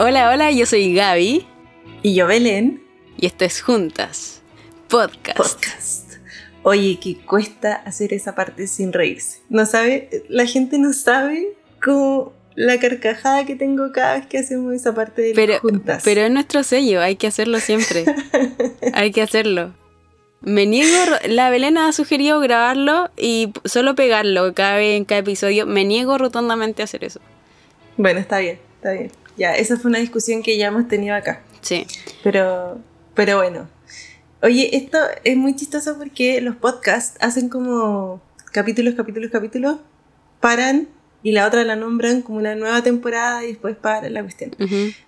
Hola, hola, yo soy Gaby. Y yo Belén. Y esto es Juntas, podcast. Podcast. Oye, que cuesta hacer esa parte sin reírse. No sabe, la gente no sabe cómo la carcajada que tengo cada vez que hacemos esa parte de pero, juntas. Pero es nuestro sello, hay que hacerlo siempre. hay que hacerlo. Me niego, la Belén ha sugerido grabarlo y solo pegarlo cada vez en cada episodio. Me niego rotundamente a hacer eso. Bueno, está bien, está bien. Ya, esa fue una discusión que ya hemos tenido acá. Sí. Pero, pero bueno. Oye, esto es muy chistoso porque los podcasts hacen como capítulos, capítulos, capítulos, paran y la otra la nombran como una nueva temporada y después para la cuestión.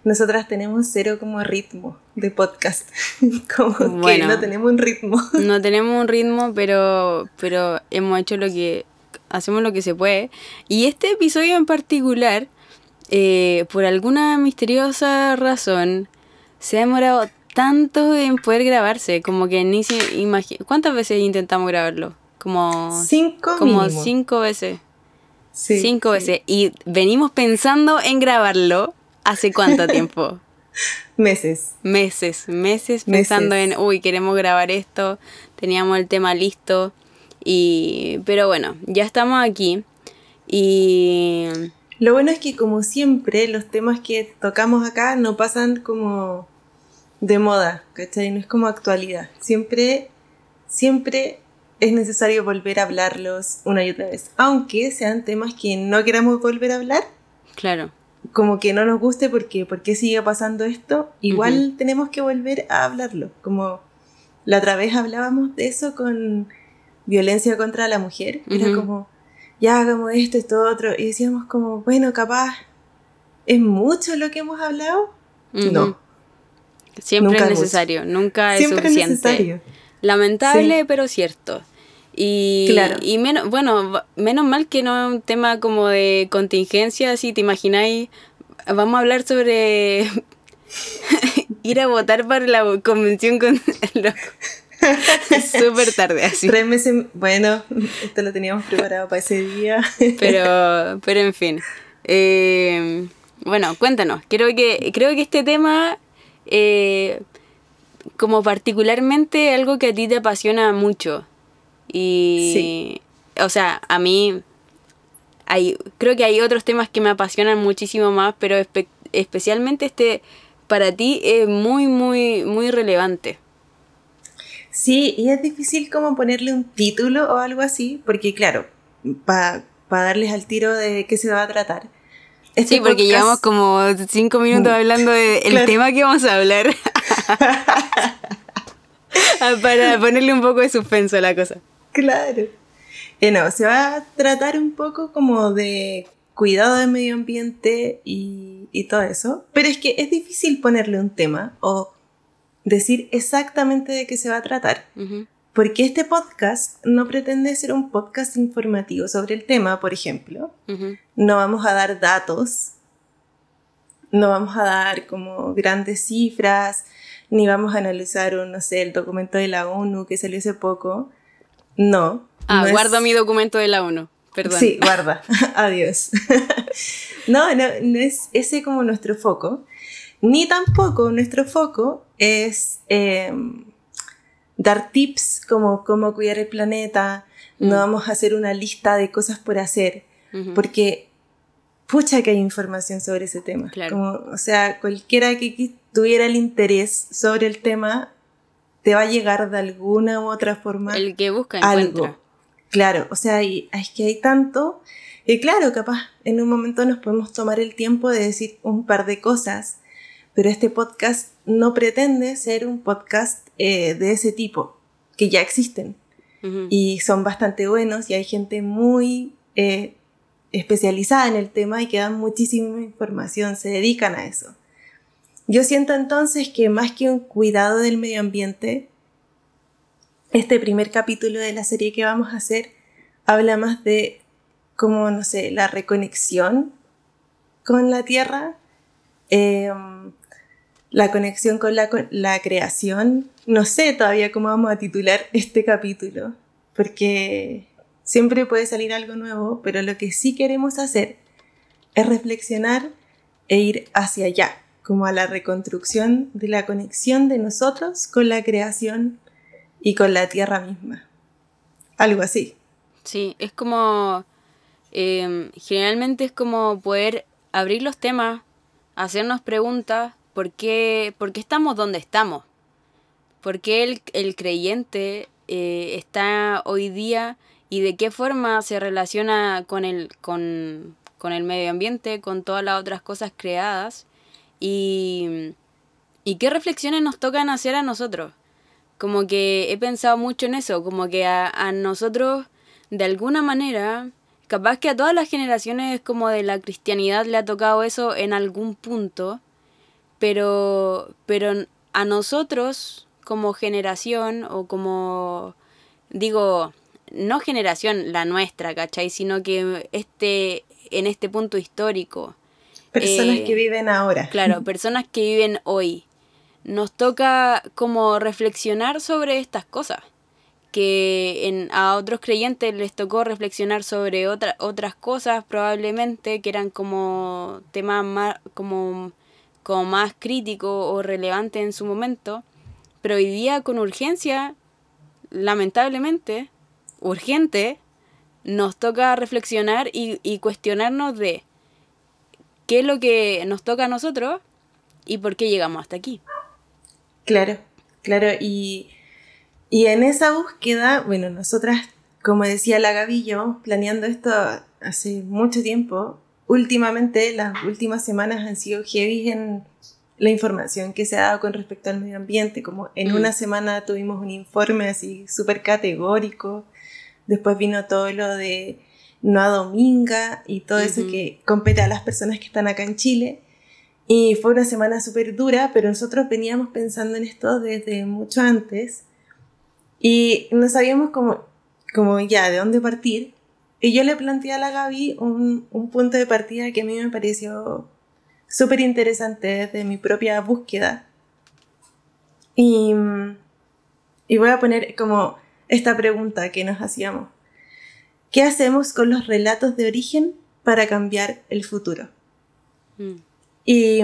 Nosotras tenemos cero como ritmo de podcast. como que no tenemos un ritmo. no tenemos un ritmo, pero, pero hemos hecho lo que. Hacemos lo que se puede. Y este episodio en particular, eh, por alguna misteriosa razón, se ha demorado tanto en poder grabarse. Como que ni se imagina. ¿Cuántas veces intentamos grabarlo? Como. Cinco. Como cinco veces cinco veces. Y venimos pensando en grabarlo hace cuánto tiempo. meses. Meses, meses pensando en, uy, queremos grabar esto, teníamos el tema listo. Y, pero bueno, ya estamos aquí. Y... Lo bueno es que como siempre los temas que tocamos acá no pasan como de moda, ¿cachai? No es como actualidad. Siempre, siempre es necesario volver a hablarlos una y otra vez. Aunque sean temas que no queramos volver a hablar. Claro. Como que no nos guste porque, porque sigue pasando esto, igual tenemos que volver a hablarlo. Como la otra vez hablábamos de eso con violencia contra la mujer. Era como, ya hagamos esto, esto, otro. Y decíamos como, bueno, capaz, ¿es mucho lo que hemos hablado? No. Siempre es necesario, nunca es Siempre suficiente. Es necesario. Lamentable, pero cierto. Y, y menos, bueno, menos mal que no es un tema como de contingencia, si te imagináis, vamos a hablar sobre ir a votar para la convención con súper tarde así. Tres meses, bueno, esto lo teníamos preparado para ese día. pero, pero en fin. Eh, bueno, cuéntanos, creo que, creo que este tema, eh, como particularmente algo que a ti te apasiona mucho. Y, o sea, a mí hay, creo que hay otros temas que me apasionan muchísimo más, pero especialmente este para ti es muy, muy, muy relevante. Sí, y es difícil como ponerle un título o algo así, porque claro, para darles al tiro de qué se va a tratar. Este sí, porque llevamos como cinco minutos hablando del tema que vamos a hablar. para ponerle un poco de suspenso a la cosa. Claro. Eh, no, se va a tratar un poco como de cuidado del medio ambiente y, todo eso. Pero es que es difícil ponerle un tema o decir exactamente de qué se va a tratar. Porque este podcast no pretende ser un podcast informativo sobre el tema, por ejemplo. No vamos a dar datos, no vamos a dar como grandes cifras, ni vamos a analizar, un, no sé, el documento de la ONU que salió hace poco. No. Ah, guardo mi documento de la ONU. Perdón. Sí, guarda. Adiós. no, no, no es ese como nuestro foco. Ni tampoco nuestro foco es em, dar tips como cómo cuidar el planeta. No mm. vamos a hacer una lista de cosas por hacer. Porque pucha que hay información sobre ese tema. Como, o sea, cualquiera que tuviera el interés sobre el tema te va a llegar de alguna u otra forma. El que busca encuentra. Claro, o sea, hay, es que hay tanto. Y claro, capaz en un momento nos podemos tomar el tiempo de decir un par de cosas, pero este podcast no pretende ser un podcast eh, de ese tipo, que ya existen. Y son bastante buenos y hay gente muy eh, especializada en el tema y que dan muchísima información, se dedican a eso. Yo siento entonces que más que un cuidado del medio ambiente, este primer capítulo de la serie que vamos a hacer habla más de como, no sé, la reconexión con la Tierra, em, la conexión con la, la creación. No sé todavía cómo vamos a titular este capítulo, porque siempre puede salir algo nuevo, pero lo que sí queremos hacer es reflexionar e ir hacia allá, como a la reconstrucción de la conexión de nosotros con la creación y con la tierra misma. Algo así. Sí, es como, em, generalmente es como poder abrir los temas, hacernos preguntas, ¿por qué, estamos donde estamos? ¿Por qué el, el creyente eh, está hoy día y de qué forma se relaciona con el, con, con el medio ambiente, con todas las otras cosas creadas? Y, y qué reflexiones nos tocan hacer a nosotros. Como que he pensado mucho en eso, como que a, a nosotros, de alguna manera, capaz que a todas las generaciones como de la cristianidad le ha tocado eso en algún punto, pero, pero a nosotros como generación o como, digo, no generación la nuestra, ¿cachai? Sino que este, en este punto histórico. Personas eh, que viven ahora. Claro, personas que viven hoy. Nos toca como reflexionar sobre estas cosas. Que en, a otros creyentes les tocó reflexionar sobre otra, otras cosas probablemente que eran como temas más, como como más crítico o relevante en su momento, pero hoy día con urgencia, lamentablemente, urgente, nos toca reflexionar y, y cuestionarnos de qué es lo que nos toca a nosotros y por qué llegamos hasta aquí. Claro, claro, y, y en esa búsqueda, bueno, nosotras, como decía la Gavillo, planeando esto hace mucho tiempo, últimamente, las últimas semanas han sido heavy en la información que se ha dado con respecto al medio ambiente, como en Mm. una semana tuvimos un informe así súper categórico, después vino todo lo de no a dominga y todo eso que compete a las personas que están acá en Chile. Y fue una semana súper dura, pero nosotros veníamos pensando en esto desde mucho antes y no sabíamos cómo, cómo ya de dónde partir. Y yo le planteé a la Gaby un, un punto de partida que a mí me pareció súper interesante desde mi propia búsqueda. Y, y voy a poner como esta pregunta que nos hacíamos. ¿Qué hacemos con los relatos de origen para cambiar el futuro? Mm. Y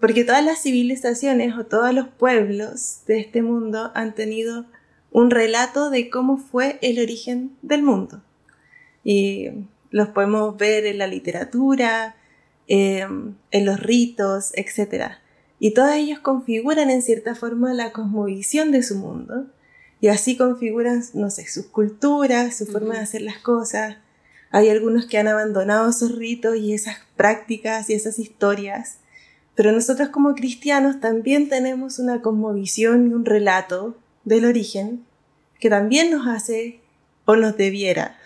porque todas las civilizaciones o todos los pueblos de este mundo han tenido un relato de cómo fue el origen del mundo. Y los podemos ver en la literatura, eh, en los ritos, etc. Y todos ellos configuran en cierta forma la cosmovisión de su mundo. Y así configuran, no sé, sus culturas, su forma de hacer las cosas. Hay algunos que han abandonado esos ritos y esas prácticas y esas historias. Pero nosotros como cristianos también tenemos una cosmovisión y un relato del origen que también nos hace o nos debiera,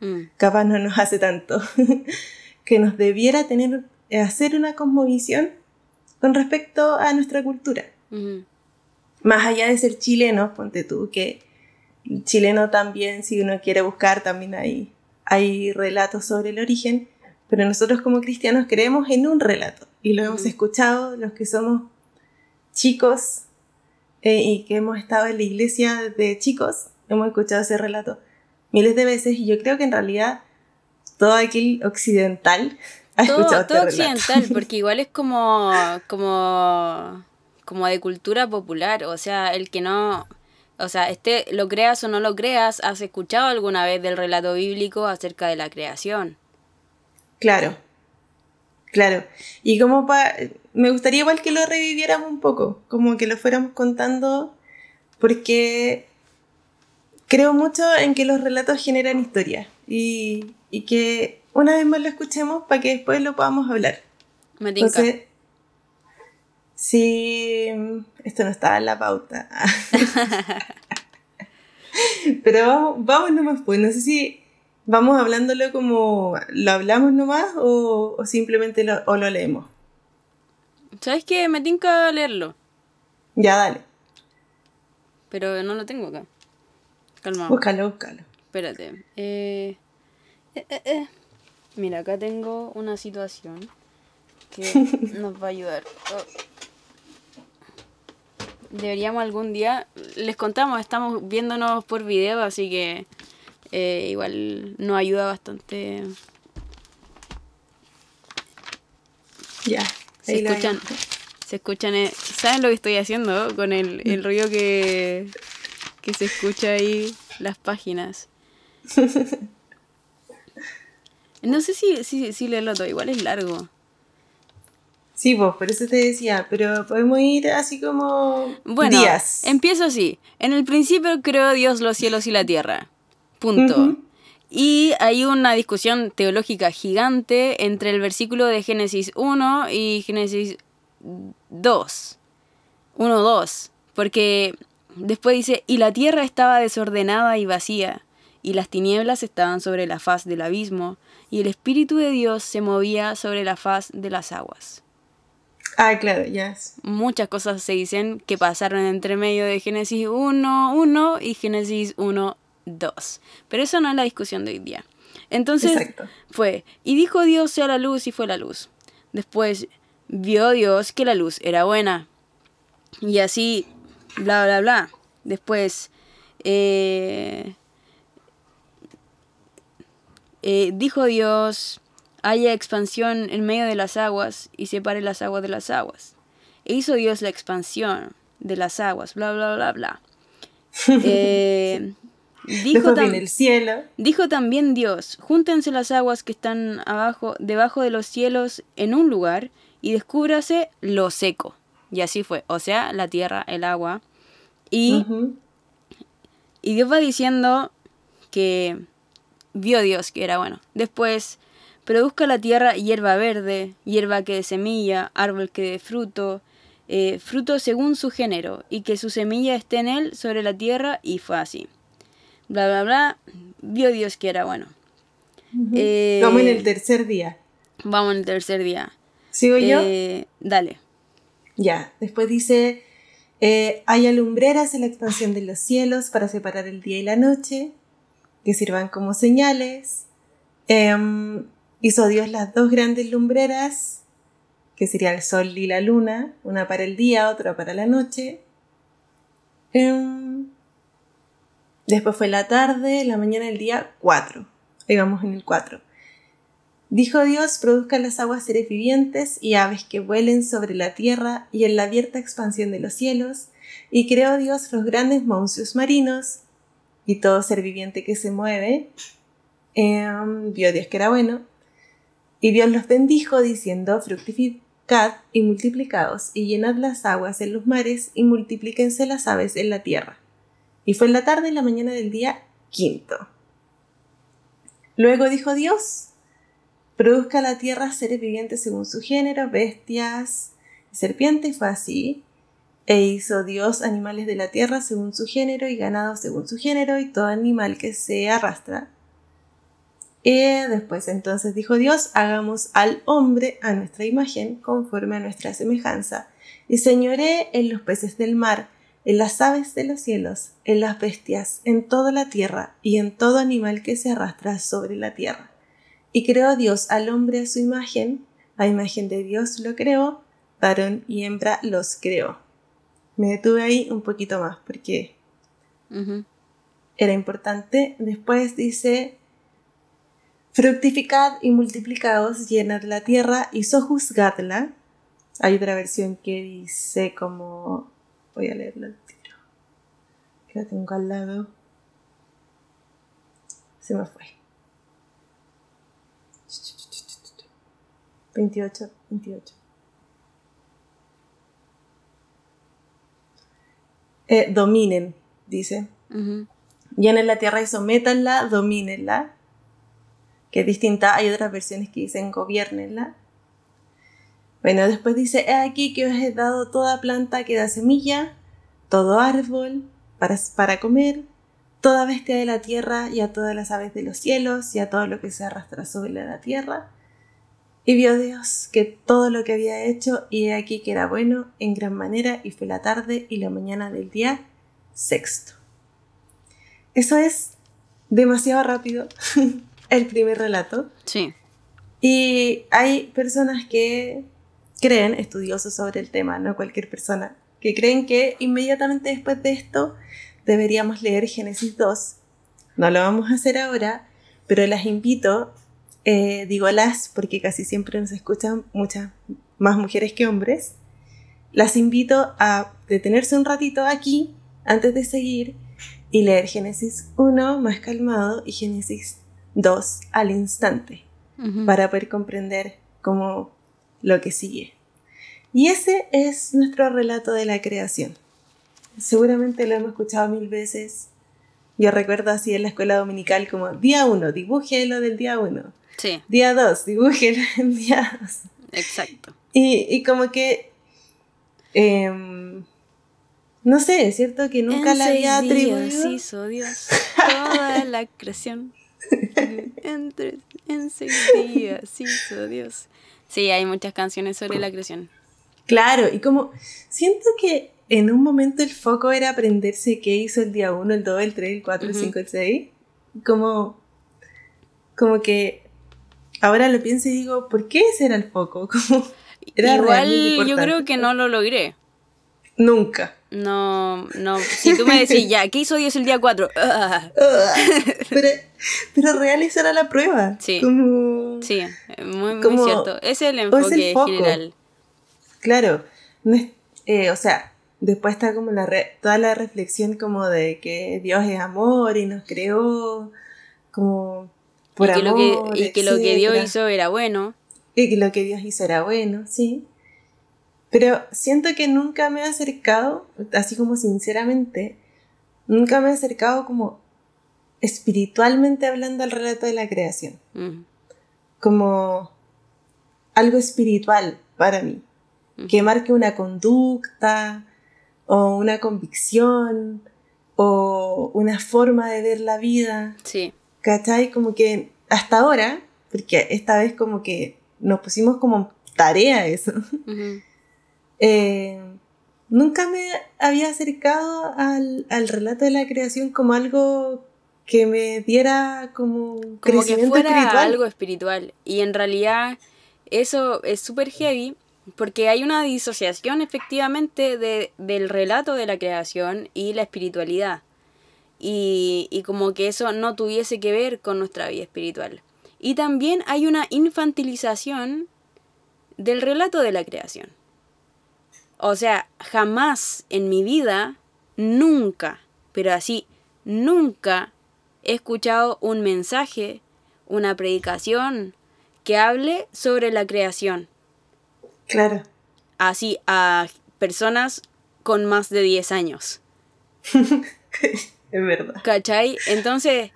Mm. capaz no nos hace tanto, que nos debiera tener, hacer una cosmovisión con respecto a nuestra cultura. Más allá de ser chileno, ponte tú, que chileno también, si uno quiere buscar, también hay, hay relatos sobre el origen, pero nosotros como cristianos creemos en un relato. Y lo hemos escuchado los que somos chicos eh, y que hemos estado en la iglesia de chicos, hemos escuchado ese relato miles de veces y yo creo que en realidad todo aquel occidental ha todo, escuchado todo este relato. occidental, porque igual es como, como, como de cultura popular, o sea, el que no, o sea, este, lo creas o no lo creas, has escuchado alguna vez del relato bíblico acerca de la creación. Claro, claro. Y como pa me gustaría igual que lo reviviéramos un poco, como que lo fuéramos contando, porque creo mucho en que los relatos generan historia y, y que una vez más lo escuchemos para que después lo podamos hablar. Me. Entonces, si esto no estaba en la pauta, pero vamos, vamos nomás, pues no sé si vamos hablándolo como lo hablamos nomás o, o simplemente lo, o lo leemos. ¿Sabes qué? Me tinca leerlo, Ya, dale, pero no lo tengo acá. Calma. búscalo, búscalo. Espérate. Eh, eh, eh. Mira, acá tengo una situación que nos va a ayudar. Oh. Deberíamos algún día, les contamos, estamos viéndonos por video, así que igual nos ayuda bastante. Ya. ¿Se ahí lo escuchan? Se escuchan. ¿Saben lo que estoy haciendo? Con el, el ruido que, que se escucha ahí, las páginas. No sé si, si, si leerlo todo, igual es largo. Sí, vos, por eso te decía, pero podemos ir así como Bueno, días. empiezo así. En el principio creó Dios los cielos y la tierra. Punto. Y hay una discusión teológica gigante entre el versículo de Génesis 1 y Génesis 2. 1, 2. Porque después dice, y la tierra estaba desordenada y vacía, y las tinieblas estaban sobre la faz del abismo, y el Espíritu de Dios se movía sobre la faz de las aguas. Ah, claro, ya. es. Muchas cosas se dicen que pasaron entre medio de Génesis 1, 1 y Génesis 1, 2. Pero eso no es la discusión de hoy día. Entonces Exacto. fue, y dijo Dios sea la luz y fue la luz. Después vio Dios que la luz era buena. Y así, bla, bla, bla. Después, eh, eh, dijo Dios, haya expansión en medio de las aguas y separe las aguas de las aguas. E hizo Dios la expansión de las aguas, bla, bla, bla, bla. Eh, dijo, Después tam- viene el cielo. dijo también Dios, júntense las aguas que están abajo, debajo de los cielos en un lugar y descúbrase lo seco. Y así fue, o sea, la tierra, el agua. Y y Dios va diciendo que vio Dios que era bueno. Después, produzca la tierra hierba verde, hierba que dé semilla, árbol que dé fruto, eh, fruto según su género, y que su semilla esté en él sobre la tierra, y fue así. Bla, bla, bla. Vio Dios que era bueno. Eh, Vamos en el tercer día. Vamos al tercer día. ¿Sigo yo? Eh, dale. Ya. Después dice, eh, hay alumbreras en la expansión de los cielos para separar el día y la noche, que sirvan como señales. Em, hizo Dios las dos grandes lumbreras, que sería el sol y la luna, una para el día, otra para la noche. Em, después fue la tarde, la mañana del día 4. Ahí vamos en el 4. Dijo Dios, produzcan las aguas seres vivientes y aves que vuelen sobre la tierra y en la abierta expansión de los cielos, y creó Dios los grandes monstruos marinos y todo ser viviente que se mueve. Em, vio Dios que era bueno, y Dios los bendijo diciendo, fructificad y multiplicaos, y llenad las aguas en los mares, y multiplíquense las aves en la tierra. Y fue en la tarde y la mañana del día quinto. Luego dijo Dios, produzca la tierra seres vivientes según su género, bestias y serpientes, fue así. E hizo Dios animales de la tierra según su género y ganado según su género y todo animal que se arrastra. Y después entonces dijo Dios, hagamos al hombre a nuestra imagen, conforme a nuestra semejanza, y señoré en los peces del mar, en las aves de los cielos, en las bestias, en toda la tierra y en todo animal que se arrastra sobre la tierra. Y creó Dios al hombre a su imagen, a imagen de Dios lo creó, varón y hembra los creó. Me detuve ahí un poquito más porque era importante. Después dice, fructificad y multiplicaos, llenad la tierra y sojuzgadla. Hay otra versión que dice como... Voy a leerla al tiro. Que la tengo al lado. Se me fue. 28, 28. Eh, dominen, dice. Ujú. Llenen la tierra y sométanla, domínenla. Que es distinta, hay otras versiones que dicen gobiernenla. Bueno, después dice, he aquí que os he dado toda planta que da semilla, todo árbol para, para comer, toda bestia de la tierra y a todas las aves de los cielos y a todo lo que se arrastra sobre la tierra. Y vio Dios que todo lo que había hecho y he aquí que era bueno en gran manera y fue la tarde y la mañana del día sexto. Eso es demasiado rápido, el primer relato. Sí. Y hay personas que creen, estudiosos sobre el tema, no cualquier persona, que creen que inmediatamente después de esto deberíamos leer Génesis 2. No lo vamos a hacer ahora, pero las invito, eh, digo las porque casi siempre nos escuchan muchas más mujeres que hombres, las invito a detenerse un ratito aquí antes de seguir y leer Génesis 1 más calmado y Génesis 2 al instante para poder comprender cómo lo que sigue. Y ese es nuestro relato de la creación. Seguramente lo hemos escuchado mil veces. Yo recuerdo así en la escuela dominical como día 1, dibuje lo del día 1. Sí. Día 2, dibuje el día 2. Exacto. Y, y como que... Em, no sé, es cierto que nunca en la había atribuido. hizo Dios toda la creación. En, tres- en seis días hizo Dios. Sí, hay muchas canciones sobre la creación. Claro, y como siento que en un momento el foco era aprenderse qué hizo el día 1, el 2, el 3, el 4, el Ujú. 5, el 6. Como, como que ahora lo pienso y digo, ¿por qué ese era el foco? Como, era Igual yo creo que no lo logré. Nunca. No, no. Si tú me decís, ya, ¿qué hizo Dios el día 4? pero, pero real esa era la prueba. Sí. Como, Sí, muy, muy cierto. Ese es el o es enfoque el general. Claro, eh, o sea, después está como la re- toda la reflexión como de que Dios es amor y nos creó como por y que, amor. lo que, y que lo que Dios hizo era bueno. Y que lo que Dios hizo era bueno, sí. Pero siento que nunca me he acercado, así como sinceramente, nunca me he acercado como espiritualmente hablando al relato de la creación. Como algo espiritual para mí, que marque una conducta o una convicción o una forma de ver la vida, Sí, ¿cachai? Como que hasta ahora, porque esta vez como que nos pusimos como tarea eso, eh, nunca me había acercado al, al relato de la creación como algo que me diera como un como que crecimiento fuera espiritual. algo espiritual. Y en realidad eso es súper heavy porque hay una disociación efectivamente de, del relato de la creación y la espiritualidad. Y, y como que eso no tuviese que ver con nuestra vida espiritual. Y también hay una infantilización del relato de la creación. O sea, jamás en mi vida, nunca, pero así, nunca he escuchado un mensaje, una predicación que hable sobre la creación. Claro. Así a personas con más de 10 años. Es verdad. ¿Cachai? Entonces,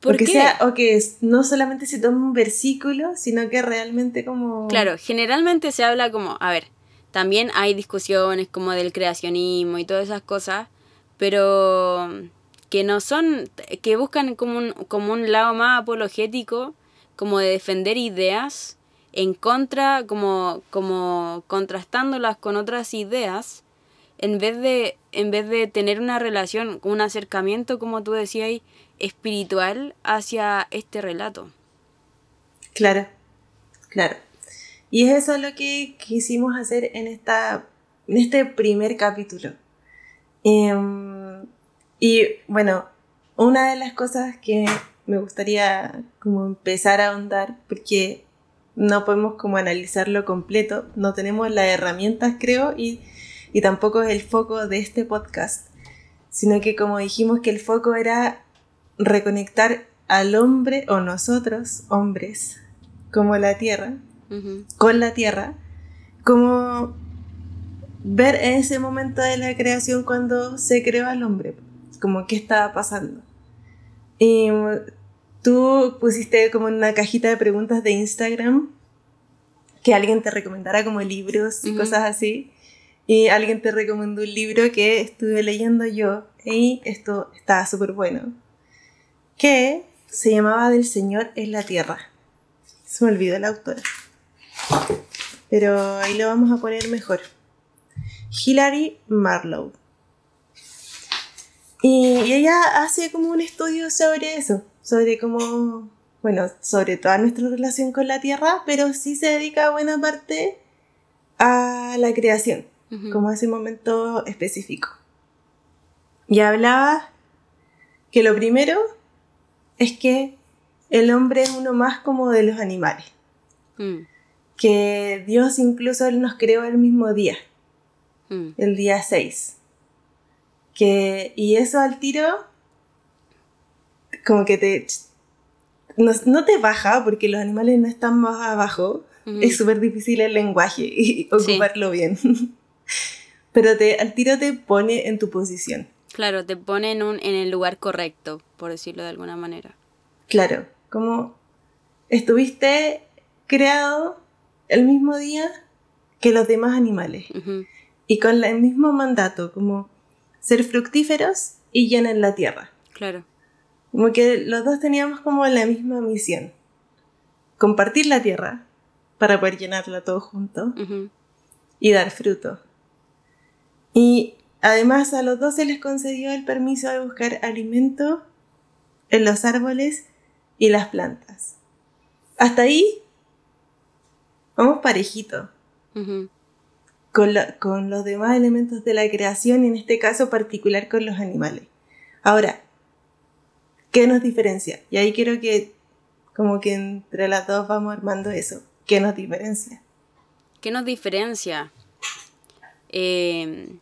¿por o que qué? sea, o que no solamente se toma un versículo, sino que realmente como... Claro, generalmente se habla como, a ver, también hay discusiones como del creacionismo y todas esas cosas, pero que no son, que buscan como un, como un lado más apologético, como de defender ideas en contra, como, como contrastándolas con otras ideas, en vez de, en vez de tener una relación, un acercamiento, como tú decías, espiritual hacia este relato. Claro, claro. Y es eso lo que quisimos hacer en, esta, en este primer capítulo. Em, y bueno, una de las cosas que me gustaría como empezar a ahondar, porque no podemos como analizarlo completo, no tenemos las herramientas creo y, y tampoco es el foco de este podcast, sino que como dijimos que el foco era reconectar al hombre o nosotros, hombres, como la tierra, Ujú. con la tierra, como ver en ese momento de la creación cuando se creó al hombre, como qué estaba pasando. Y mm, tú pusiste como en una cajita de preguntas de Instagram que alguien te recomendara como libros y cosas así. Y alguien te recomendó un libro que estuve leyendo yo y esto estaba súper bueno. Que se llamaba Del Señor en la Tierra. Se me olvidó la autora. Pero ahí lo vamos a poner mejor. Hilary Marlowe. Y, y ella hace como un estudio sobre eso, sobre cómo, bueno, sobre toda nuestra relación con la Tierra, pero sí se dedica buena parte a la creación, Como ese momento específico. Y hablaba que lo primero es que el hombre es uno más como de los animales Mm. que Dios incluso Él nos creó el mismo día. mm. el día 6. Que, y eso al tiro, como que te... No, te baja porque los animales no están más abajo. Es súper difícil el lenguaje y ocuparlo bien. Pero te, al tiro te pone en tu posición. Claro, te pone en, un, en el lugar correcto, por decirlo de alguna manera. Claro, como estuviste creado el mismo día que los demás animales. Y con el mismo mandato, como ser fructíferos y llenar la tierra. Claro. Como que los dos teníamos como la misma misión. Compartir la tierra para poder llenarla todo junto y dar fruto. Y Además, a los dos se les concedió el permiso de buscar alimento en los árboles y las plantas. Hasta ahí, vamos parejito. con, con los demás elementos de la creación y en este caso particular con los animales. Ahora, ¿qué nos diferencia? Y ahí quiero que como que entre las dos vamos armando eso. ¿Qué nos diferencia? ¿Qué nos diferencia? Eh,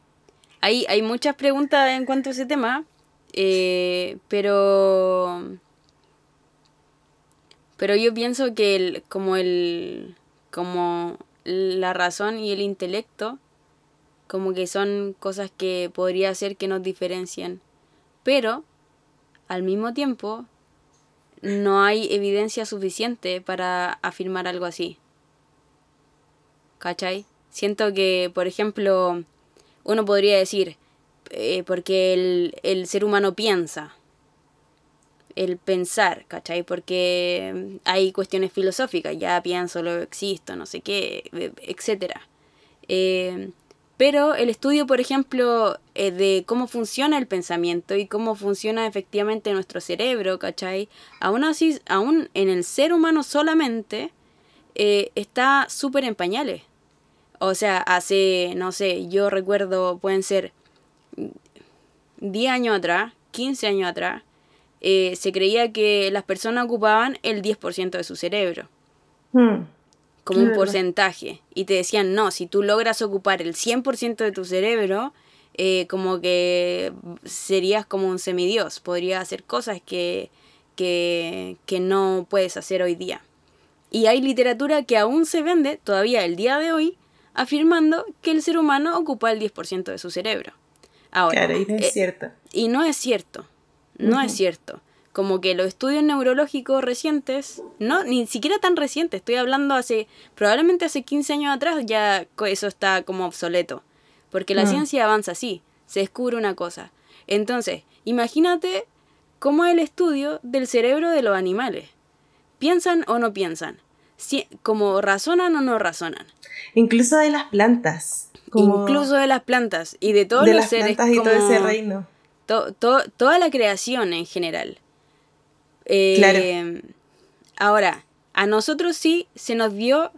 hay, hay muchas preguntas en cuanto a ese tema, eh, pero... Pero yo pienso que el, como el como la razón y el intelecto como que son cosas que podría ser que nos diferencian. Pero al mismo tiempo no hay evidencia suficiente para afirmar algo así. ¿Cachai? Siento que, por ejemplo, uno podría decir, eh, porque el, ser humano piensa, el pensar, ¿cachai? Porque hay cuestiones filosóficas, ya pienso, lo existo, no sé qué, eh, etc. Eh, pero el estudio, por ejemplo, de cómo funciona el pensamiento y cómo funciona efectivamente nuestro cerebro, ¿cachai? Aún así, aún en el ser humano solamente, está súper en pañales. O sea, hace, no sé, yo recuerdo, pueden ser 10 años atrás, 15 años atrás, eh, se creía que las personas ocupaban el 10% de su cerebro. Hmm. Como un porcentaje. Y te decían, no, si tú logras ocupar el 100% de tu cerebro, eh, como que serías como un semidios. Podrías hacer cosas que, que, que no puedes hacer hoy día. Y hay literatura que aún se vende todavía el día de hoy afirmando que el ser humano ocupa el 10% de su cerebro. Ahora, claro, y no es eh, cierto. Y no es cierto, no es cierto. Como que los estudios neurológicos recientes, no, ni siquiera tan recientes, estoy hablando hace, probablemente hace 15 años atrás ya eso está como obsoleto. Porque la mm. ciencia avanza así, se descubre una cosa. Entonces, imagínate cómo es el estudio del cerebro de los animales. ¿Piensan o no piensan? Si, ¿Como razonan o no razonan? Incluso de las plantas. Incluso de las plantas y de todos los seres. Plantas y todo ese reino. toda la creación en general. Eh, claro. Ahora, a nosotros sí se nos dio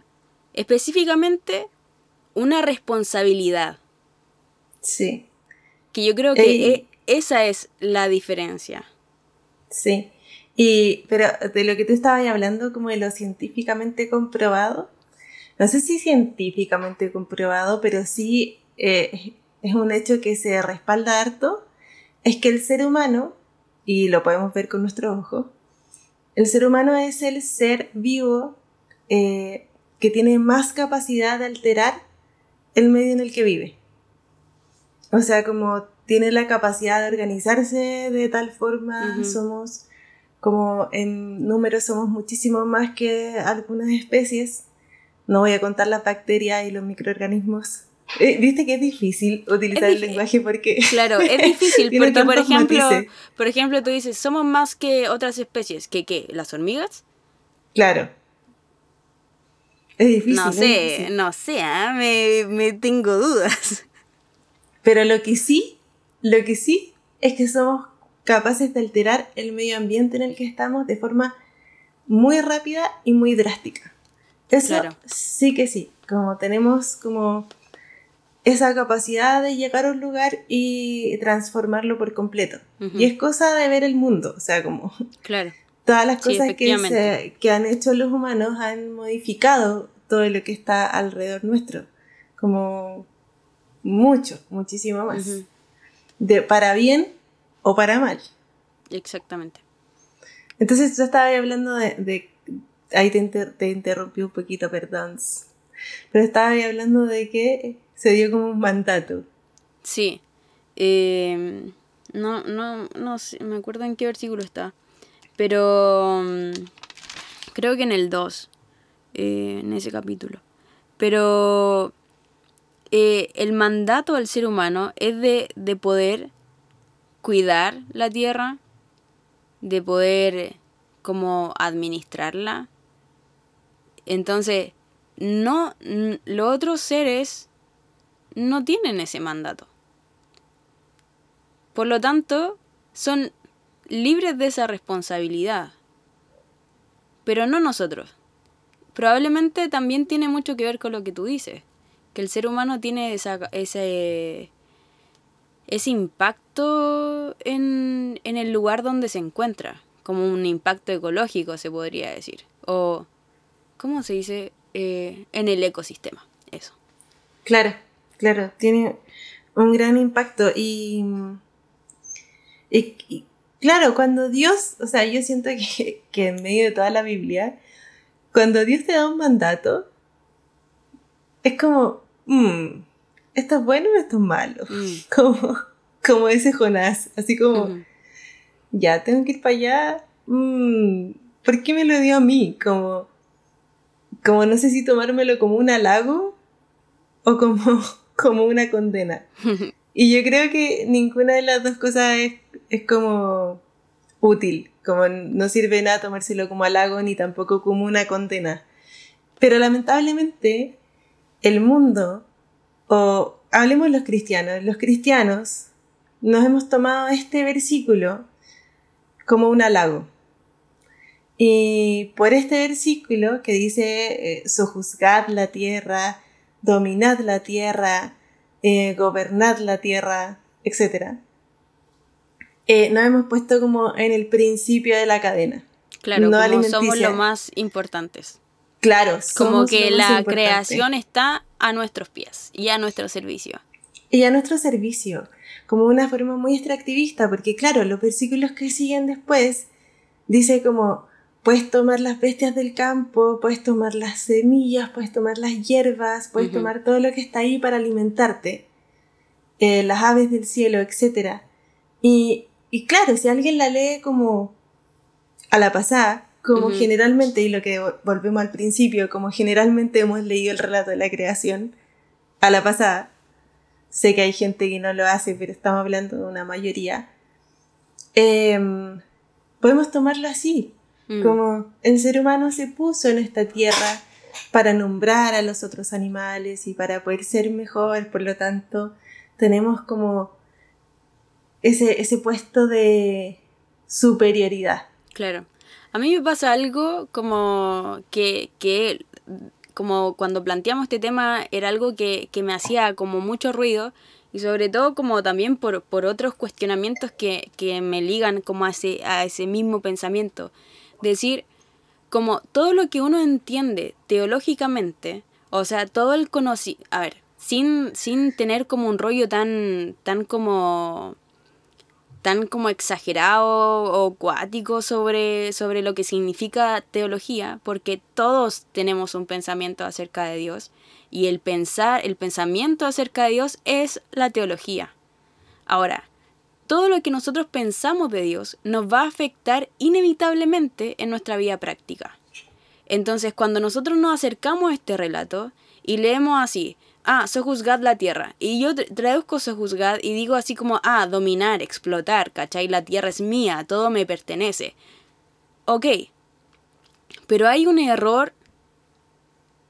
específicamente una responsabilidad. Sí. Que yo creo que e, esa es la diferencia. Sí. Y, pero de lo que tú estabas hablando, como de lo científicamente comprobado, no sé si científicamente comprobado, pero sí eh, es un hecho que se respalda harto, es que el ser humano, y lo podemos ver con nuestro ojo, el ser humano es el ser vivo eh, que tiene más capacidad de alterar el medio en el que vive. O sea, como tiene la capacidad de organizarse de tal forma, somos como en números somos muchísimo más que algunas especies, no voy a contar las bacterias y los microorganismos. Eh, Viste que es difícil utilizar el lenguaje porque... Claro, es difícil porque, por ejemplo, por ejemplo, tú dices, somos más que otras especies. ¿Que qué? ¿Las hormigas? Claro. Es difícil. No sé, no sé, ¿ah? me, me tengo dudas. Pero lo que sí, lo que sí es que somos capaces de alterar el medio ambiente en el que estamos de forma muy rápida y muy drástica. Eso sí que sí, como tenemos como esa capacidad de llegar a un lugar y transformarlo por completo. Y es cosa de ver el mundo, o sea, como claro. todas las cosas que, que han hecho los humanos han modificado todo lo que está alrededor nuestro. Como mucho, muchísimo más. de, para bien o para mal. Exactamente. Entonces tú estabas hablando de... ahí te, te, interrumpí un poquito, perdón. Pero estabas hablando de que se dio como un mandato. Sí. Em, no, no, no sé, me acuerdo en qué versículo está. Pero mm, creo que en el 2, eh, en ese capítulo. Pero eh, el mandato del ser humano es de, de poder cuidar la tierra, de poder como administrarla. Entonces, no, los otros seres no tienen ese mandato. Por lo tanto, son libres de esa responsabilidad. Pero no nosotros. Probablemente también tiene mucho que ver con lo que tú dices, que el ser humano tiene esa, ese, ese impacto en, en el lugar donde se encuentra, como un impacto ecológico se podría decir, o, ¿cómo se dice? Eh, en el ecosistema, eso. Claro, claro, tiene un gran impacto y, y, claro, cuando Dios, o sea, yo siento que, que, en medio de toda la Biblia, cuando Dios te da un mandato, es como, mmm, ¿esto es bueno o esto es malo? Mm. Como, como ese Jonás, así como, ya tengo que ir para allá, mm, ¿por qué me lo dio a mí? Como, como no sé si tomármelo como un halago o como, como una condena. Y yo creo que ninguna de las dos cosas es, es como útil, como no sirve nada tomárselo como halago ni tampoco como una condena. Pero lamentablemente el mundo o hablemos los cristianos, los cristianos nos hemos tomado este versículo como un halago. Y por este versículo que dice, eh, sojuzgad la tierra, dominad la tierra, eh, gobernad la tierra, etc., eh, nos hemos puesto como en el principio de la cadena. Claro, como somos los más importantes. Claro, como que la creación está a nuestros pies y a nuestro servicio. Y a nuestro servicio, como una forma muy extractivista, porque claro, los versículos que siguen después dice como, puedes tomar las bestias del campo, puedes tomar las semillas, puedes tomar las hierbas, puedes tomar todo lo que está ahí para alimentarte, eh, las aves del cielo, etc. Y, y claro, si alguien la lee como a la pasada, como generalmente, y lo que volvemos al principio, como generalmente hemos leído el relato de la creación a la pasada, sé que hay gente que no lo hace, pero estamos hablando de una mayoría, em, podemos tomarlo así, mm. como el ser humano se puso en esta tierra para nombrar a los otros animales y para poder ser mejor, por lo tanto, tenemos como ese, ese puesto de superioridad. Claro. A mí me pasa algo como que, que como cuando planteamos este tema era algo que, me hacía como mucho ruido y sobre todo como también por, por otros cuestionamientos que, me ligan como a ese, a ese mismo pensamiento. Decir, como todo lo que uno entiende teológicamente, o sea, todo el conocimiento, a ver, sin, sin tener como un rollo tan, tan como tan como exagerado o cuático sobre, sobre lo que significa teología, porque todos tenemos un pensamiento acerca de Dios y el pensar, el pensamiento acerca de Dios es la teología. Ahora, todo lo que nosotros pensamos de Dios nos va a afectar inevitablemente en nuestra vida práctica. Entonces, cuando nosotros nos acercamos a este relato y leemos así, ah, sojuzgad la tierra. Y yo traduzco sojuzgad y digo así como, ah, dominar, explotar, ¿cachai? La tierra es mía, todo me pertenece. Ok, pero hay un error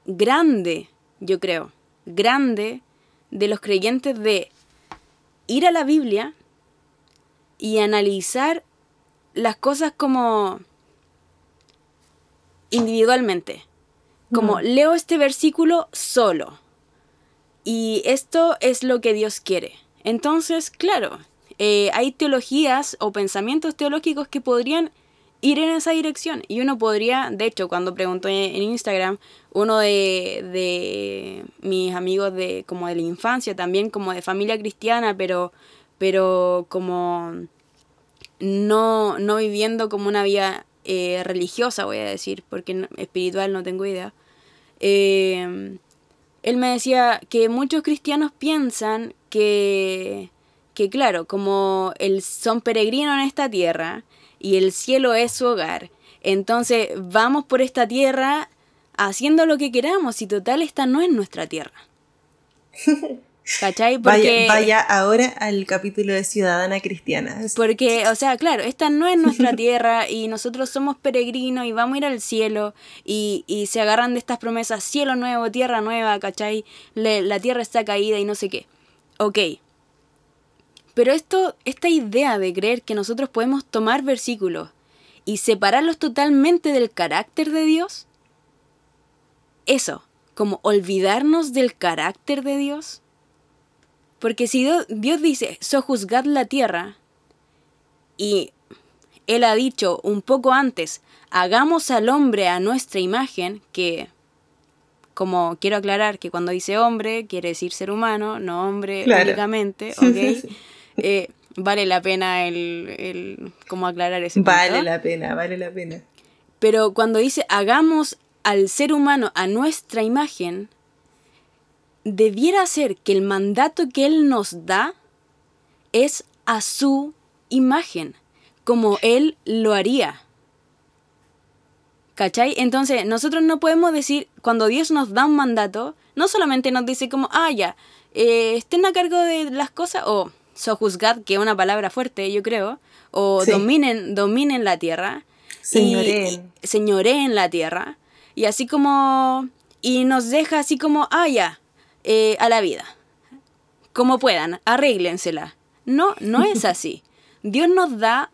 grande, yo creo, grande de los creyentes de ir a la Biblia y analizar las cosas como individualmente. Como leo este versículo solo y esto es lo que Dios quiere. Entonces, claro, eh, hay teologías o pensamientos teológicos que podrían ir en esa dirección. Y uno podría, de hecho, cuando preguntó en Instagram, uno de, de mis amigos de como de la infancia, también como de familia cristiana, pero, pero como no, no viviendo como una vida eh, religiosa, voy a decir, porque espiritual no tengo idea. Eh, él me decía que muchos cristianos piensan que, que claro, como son peregrinos en esta tierra y el cielo es su hogar, entonces vamos por esta tierra haciendo lo que queramos y total esta no es nuestra tierra. ¿Cachai? Porque, vaya, ahora al capítulo de Ciudadana Cristiana. Porque, o sea, claro, esta no es nuestra tierra y nosotros somos peregrinos y vamos a ir al cielo y, y se agarran de estas promesas, cielo nuevo, tierra nueva, ¿cachai? la tierra está caída y no sé qué. Ok. Pero esto, esta idea de creer que nosotros podemos tomar versículos y separarlos totalmente del carácter de Dios, eso, como olvidarnos del carácter de Dios, porque si Dios dice, sojuzgad la tierra, y Él ha dicho un poco antes, hagamos al hombre a nuestra imagen, que, como quiero aclarar que cuando dice hombre, quiere decir ser humano, no hombre únicamente, ¿ok? Eh, vale la pena el, el como aclarar ese Vale la pena, vale la pena. Pero cuando dice hagamos al ser humano a nuestra imagen, debiera ser que el mandato que Él nos da es a su imagen, como Él lo haría. ¿Cachai? Entonces, nosotros no podemos decir, cuando Dios nos da un mandato, no solamente nos dice como, ah, ya, eh, estén a cargo de las cosas, o sojuzgad, que es una palabra fuerte, yo creo, o dominen, dominen la tierra. Señoreen. señoreen la tierra. Y así como, y nos deja así como, ah, ya, eh, a la vida. Como puedan, arréglensela. No, no es así. Dios nos da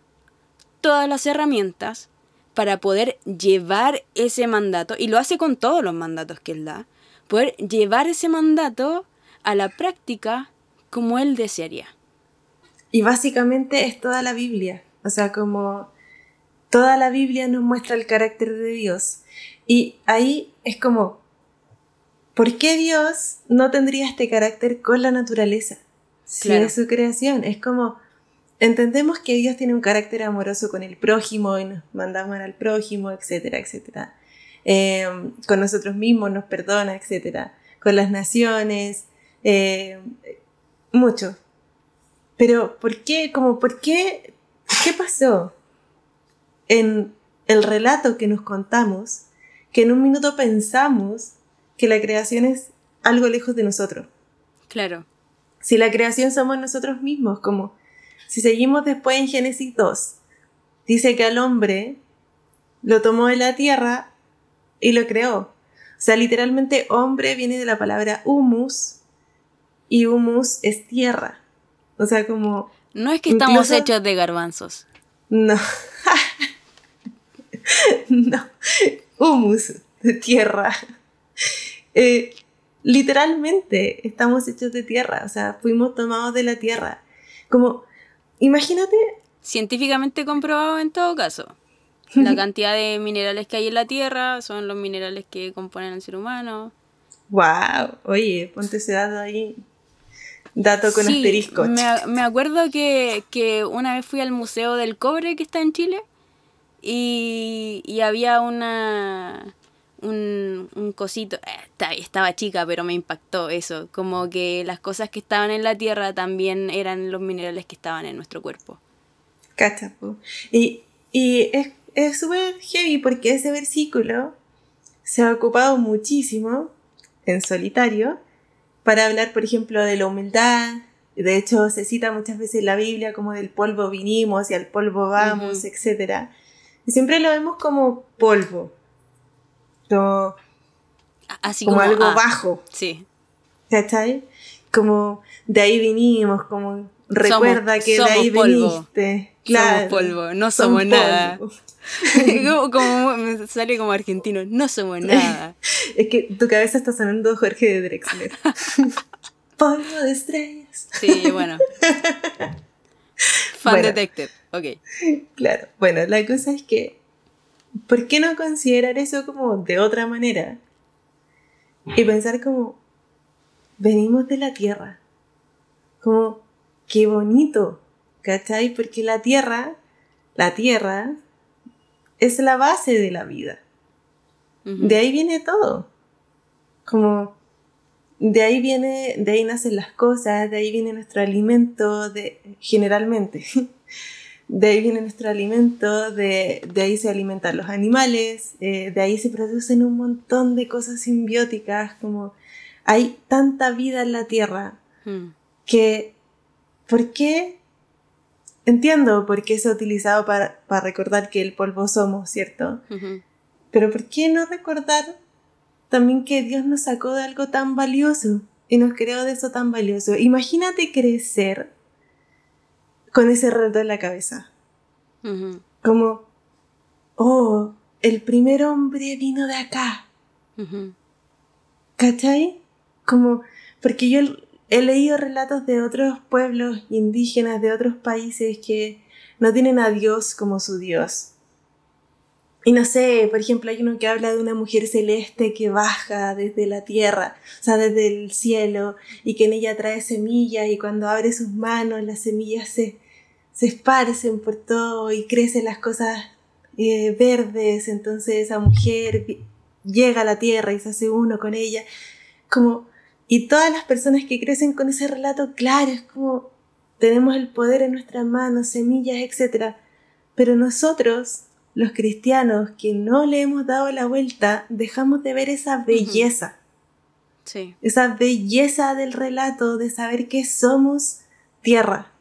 todas las herramientas para poder llevar ese mandato, y lo hace con todos los mandatos que Él da, poder llevar ese mandato a la práctica como Él desearía. Y básicamente es toda la Biblia, o sea, como toda la Biblia nos muestra el carácter de Dios. Y ahí es como, ¿por qué Dios no tendría este carácter con la naturaleza? Si es su creación. Es como, entendemos que Dios tiene un carácter amoroso con el prójimo y nos manda amar al prójimo, etcétera, etcétera. Em, con nosotros mismos nos perdona, etcétera. Con las naciones, em, mucho. Pero, ¿por qué? Como, ¿por qué? ¿Qué pasó en el relato que nos contamos? Que en un minuto pensamos que la creación es algo lejos de nosotros. Claro. Si la creación somos nosotros mismos, como si seguimos después en Génesis 2, dice que al hombre lo tomó de la tierra y lo creó. O sea, literalmente hombre viene de la palabra humus y humus es tierra. O sea, como... No es que estamos hechos de garbanzos. No. no. Humus, de tierra. Eh, literalmente estamos hechos de tierra, o sea, fuimos tomados de la tierra. Como, imagínate. Científicamente comprobado en todo caso. La cantidad de minerales que hay en la tierra son los minerales que componen al ser humano. ¡Wow! Oye, ponte ese dato ahí. Dato con asterisco. Me, me acuerdo que, que, una vez fui al Museo del Cobre que está en Chile y, y había una un, un cosito, eh, estaba chica, pero me impactó eso, como que las cosas que estaban en la tierra también eran los minerales que estaban en nuestro cuerpo. Cachapo. Y, y es súper heavy porque ese versículo se ha ocupado muchísimo en solitario para hablar, por ejemplo, de la humildad. De hecho, se cita muchas veces en la Biblia como del polvo vinimos y al polvo vamos, etc. Y siempre lo vemos como polvo, Así como, algo ah, bajo. Sí. ¿Cachai? Como de ahí vinimos, como recuerda que de ahí viniste. Claro, somos polvo, no somos nada. como, sale como argentino, no somos nada. es que tu cabeza está sonando Jorge de Drexler. polvo de estrellas. Sí, bueno. Fan detected, ok. Claro, bueno, la cosa es que, ¿por qué no considerar eso como de otra manera? Y pensar como, venimos de la tierra. Como, qué bonito, ¿cachai? Porque la tierra, la tierra, es la base de la vida. De ahí viene todo. Como, de ahí viene, de ahí nacen las cosas, de ahí viene nuestro alimento, de, generalmente. De ahí viene nuestro alimento, de, de ahí se alimentan los animales, eh, de ahí se producen un montón de cosas simbióticas, como hay tanta vida en la Tierra hmm. que, ¿por qué? Entiendo por qué se ha utilizado para, para recordar que el polvo somos, ¿cierto? Pero ¿por qué no recordar también que Dios nos sacó de algo tan valioso y nos creó de eso tan valioso. Imagínate crecer con ese relato en la cabeza. Como, oh, el primer hombre vino de acá. ¿Cachai? Como, porque yo he leído relatos de otros pueblos indígenas, de otros países que no tienen a Dios como su Dios. Y no sé, por ejemplo, hay uno que habla de una mujer celeste que baja desde la tierra, o sea, desde el cielo, y que en ella trae semillas, y cuando abre sus manos, las semillas se, se esparcen por todo y crecen las cosas eh, verdes, entonces esa mujer llega a la tierra y se hace uno con ella. Como, y todas las personas que crecen con ese relato, claro, es como tenemos el poder en nuestras manos, semillas, etc. Pero nosotros los cristianos que no le hemos dado la vuelta, dejamos de ver esa belleza. Sí. Esa belleza del relato de saber que somos tierra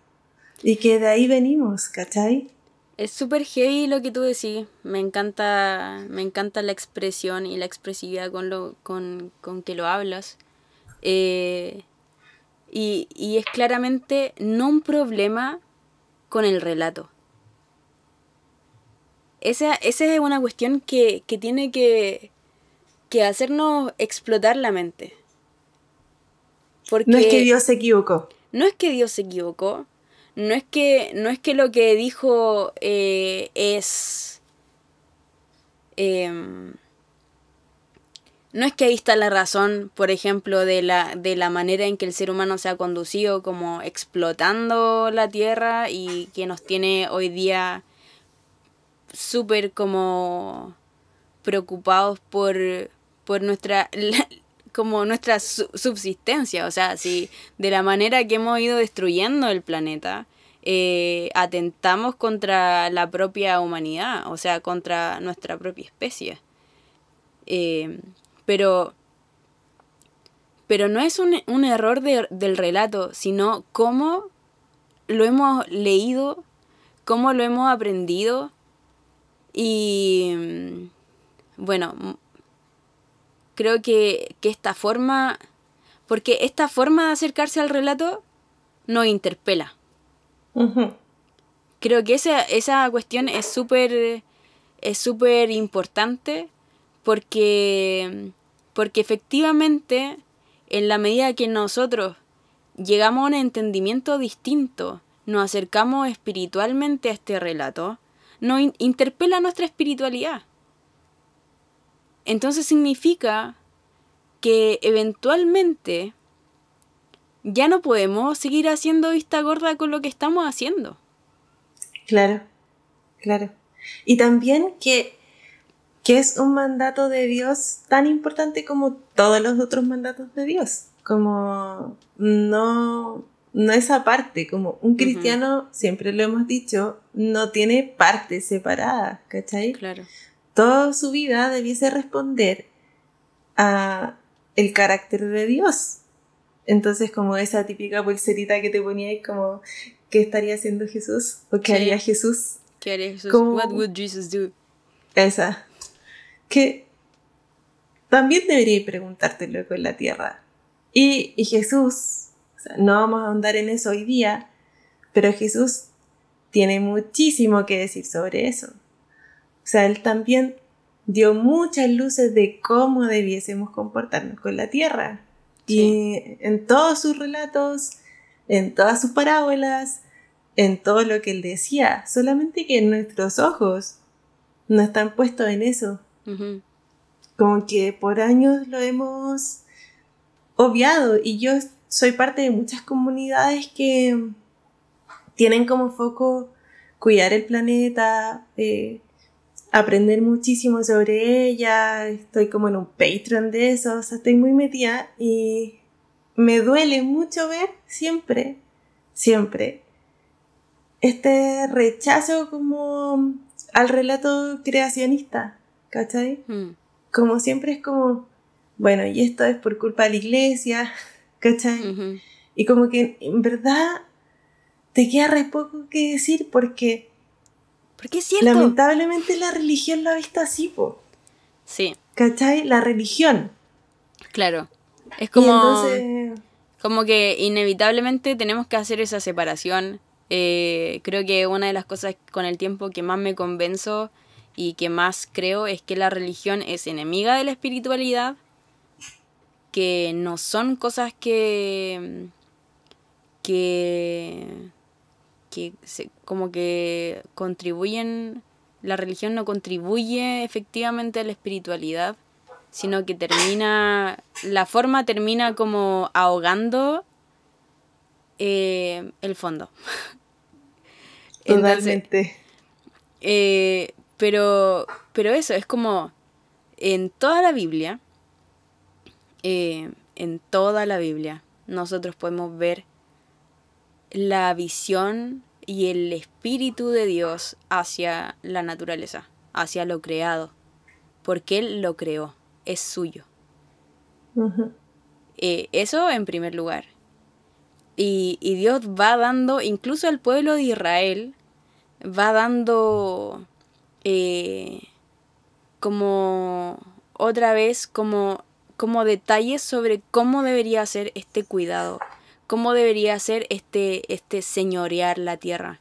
y que de ahí venimos, ¿cachai? Es súper heavy lo que tú decís. Me encanta, me encanta la expresión y la expresividad con, lo, con, con que lo hablas. Eh, y, y es claramente no un problema con el relato esa, esa es una cuestión que, tiene que, que hacernos explotar la mente. no es que Dios se equivocó. No es que Dios se equivocó. No es que, no es que lo que dijo eh, es... Em, no es que ahí está la razón, por ejemplo, de la, de la manera en que el ser humano se ha conducido como explotando la tierra y que nos tiene hoy día súper como preocupados por, por nuestra como nuestra subsistencia, o sea, si de la manera que hemos ido destruyendo el planeta, eh, atentamos contra la propia humanidad, o sea, contra nuestra propia especie. Eh, pero, pero no es un, un error del relato, sino cómo lo hemos leído, cómo lo hemos aprendido y mm, bueno, creo que, esta forma, porque esta forma de acercarse al relato nos interpela. Creo que esa, esa cuestión es súper es súper importante porque, porque efectivamente en la medida que nosotros llegamos a un entendimiento distinto, nos acercamos espiritualmente a este relato, no interpela nuestra espiritualidad. Entonces significa que eventualmente ya no podemos seguir haciendo vista gorda con lo que estamos haciendo. Claro, claro. Y también que, que es un mandato de Dios tan importante como todos los otros mandatos de Dios. Como no, no es aparte, como un cristiano, siempre lo hemos dicho, no tiene partes separadas, ¿cachai? Claro. Toda su vida debiese responder a el carácter de Dios. Entonces, como esa típica pulserita que te poníais como, ¿qué estaría haciendo Jesús? ¿O qué haría Jesús? ¿Qué haría Jesús? What would Jesus do? Esa. Que también debería preguntártelo con la tierra. Y, y Jesús no vamos a ahondar en eso hoy día, pero Jesús tiene muchísimo que decir sobre eso. O sea, él también dio muchas luces de cómo debiésemos comportarnos con la tierra. Y en todos sus relatos, en todas sus parábolas, en todo lo que él decía, solamente que nuestros ojos no están puestos en eso. Como que por años lo hemos obviado y yo soy parte de muchas comunidades que tienen como foco cuidar el planeta, eh, aprender muchísimo sobre ella, estoy como en un Patreon de eso, o sea, estoy muy metida y me duele mucho ver siempre, siempre, este rechazo como al relato creacionista, ¿cachai? Mm. Como siempre es como, bueno, y esto es por culpa de la iglesia, ¿cachai? Y como que en verdad te queda re poco que decir porque porque es cierto. Lamentablemente la religión lo ha visto así, po. Sí. ¿Cachai? La religión. Claro. Es como. Como que inevitablemente tenemos que hacer esa separación. Eh, creo que una de las cosas con el tiempo que más me convenzo y que más creo es que la religión es enemiga de la espiritualidad, que no son cosas que que que se, como que contribuyen, la religión no contribuye efectivamente a la espiritualidad, sino que termina, la forma termina como ahogando eh, el fondo. Totalmente. Eh, pero, pero eso, es como en toda la Biblia, eh, en toda la Biblia, nosotros podemos ver la visión y el espíritu de Dios hacia la naturaleza, hacia lo creado, porque Él lo creó, es suyo. Eh, eso en primer lugar. Y, Dios va dando, incluso al pueblo de Israel, va dando eh, como otra vez, como, como detalles sobre cómo debería ser este cuidado cómo debería ser este, este señorear la tierra.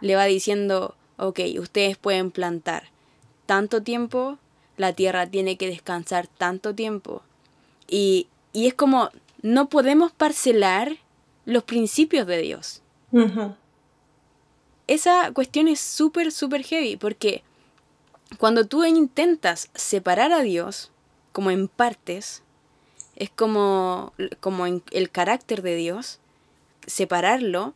Le va diciendo, ok, ustedes pueden plantar tanto tiempo, la tierra tiene que descansar tanto tiempo. Y, es como, no podemos parcelar los principios de Dios. Esa cuestión es súper, súper heavy, porque cuando tú intentas separar a Dios, como en partes, es como, como en el carácter de Dios, separarlo,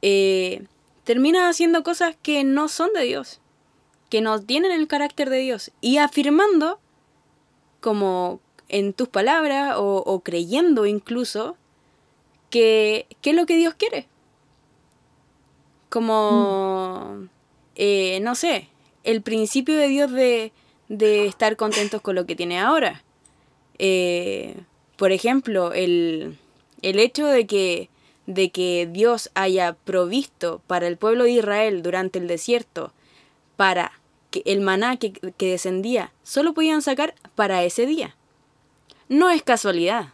eh, termina haciendo cosas que no son de Dios, que no tienen el carácter de Dios, y afirmando, como en tus palabras, o, creyendo incluso, que, es lo que Dios quiere. Como, eh, no sé, el principio de Dios de, de estar contentos con lo que tiene ahora eh, por ejemplo, el, hecho de que, de que Dios haya provisto para el pueblo de Israel durante el desierto, para que el maná que, descendía, solo podían sacar para ese día. No es casualidad.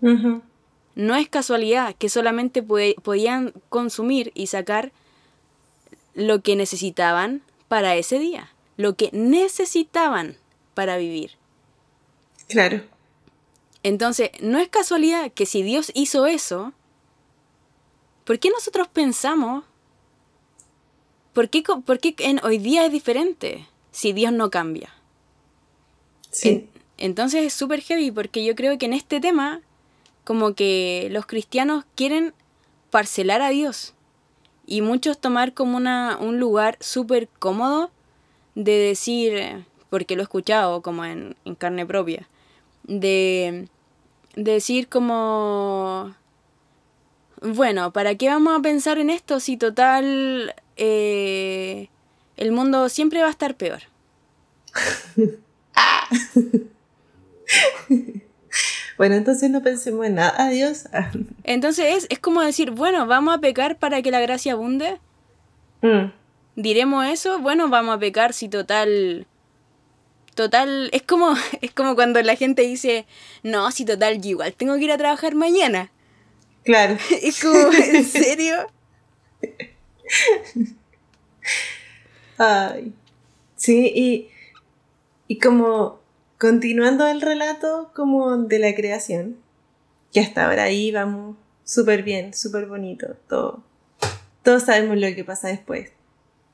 No es casualidad que solamente podían consumir y sacar lo que necesitaban para ese día, lo que necesitaban para vivir. Claro. Entonces, no es casualidad que si Dios hizo eso, ¿por qué nosotros pensamos? ¿Por qué, en hoy día es diferente si Dios no cambia? Sí. entonces es súper heavy porque yo creo que en este tema, como que los cristianos quieren parcelar a Dios y muchos tomar como una, un lugar súper cómodo de decir, porque lo he escuchado como en, en carne propia, de decir como, bueno, ¿para qué vamos a pensar en esto si total eh, el mundo siempre va a estar peor? bueno, entonces no pensemos en nada, adiós. entonces es, es, como decir, bueno, vamos a pecar para que la gracia abunde. Mm. ¿Diremos eso? Bueno, vamos a pecar si total total, es como, es como cuando la gente dice, no, si total, yo igual tengo que ir a trabajar mañana. Claro. Es como, ¿en serio? Ay. Sí, y, y como continuando el relato como de la creación, que hasta ahora ahí vamos súper bien, súper bonito, todo. todos sabemos lo que pasa después,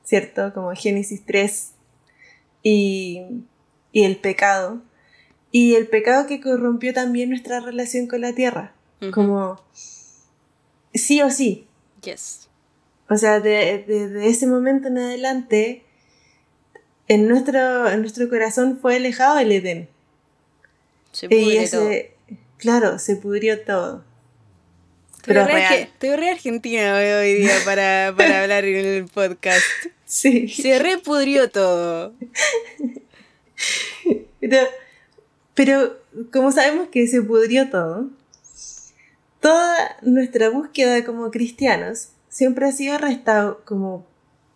¿cierto? Como Génesis 3 y, y el pecado. Y el pecado que corrompió también nuestra relación con la tierra. Como sí o sí. Yes. O sea, desde de, ese momento en adelante, en nuestro, en nuestro corazón fue alejado el Edén. Se pudrió todo. Claro, se pudrió todo. Pero real. Estoy re argentina hoy día para, para hablar en el podcast. Sí. Se repudrió todo. Pero, pero como sabemos que se pudrió todo, toda nuestra búsqueda como cristianos siempre ha sido como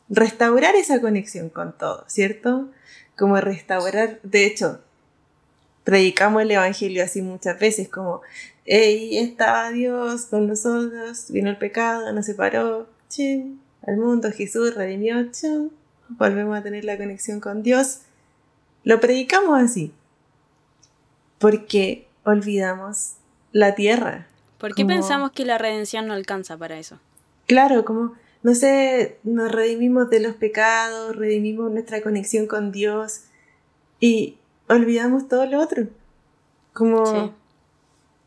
restaurar esa conexión con todo, ¿cierto? Como restaurar, de hecho, predicamos el Evangelio así muchas veces, como, hey, estaba Dios con nosotros, vino el pecado, nos separó, chin, al mundo, Jesús redimió, volvemos a tener la conexión con Dios. Lo predicamos así, porque olvidamos la tierra. ¿Por qué pensamos que la redención no alcanza para eso? Claro, como, no sé, nos redimimos de los pecados, redimimos nuestra conexión con Dios y olvidamos todo lo otro. Como,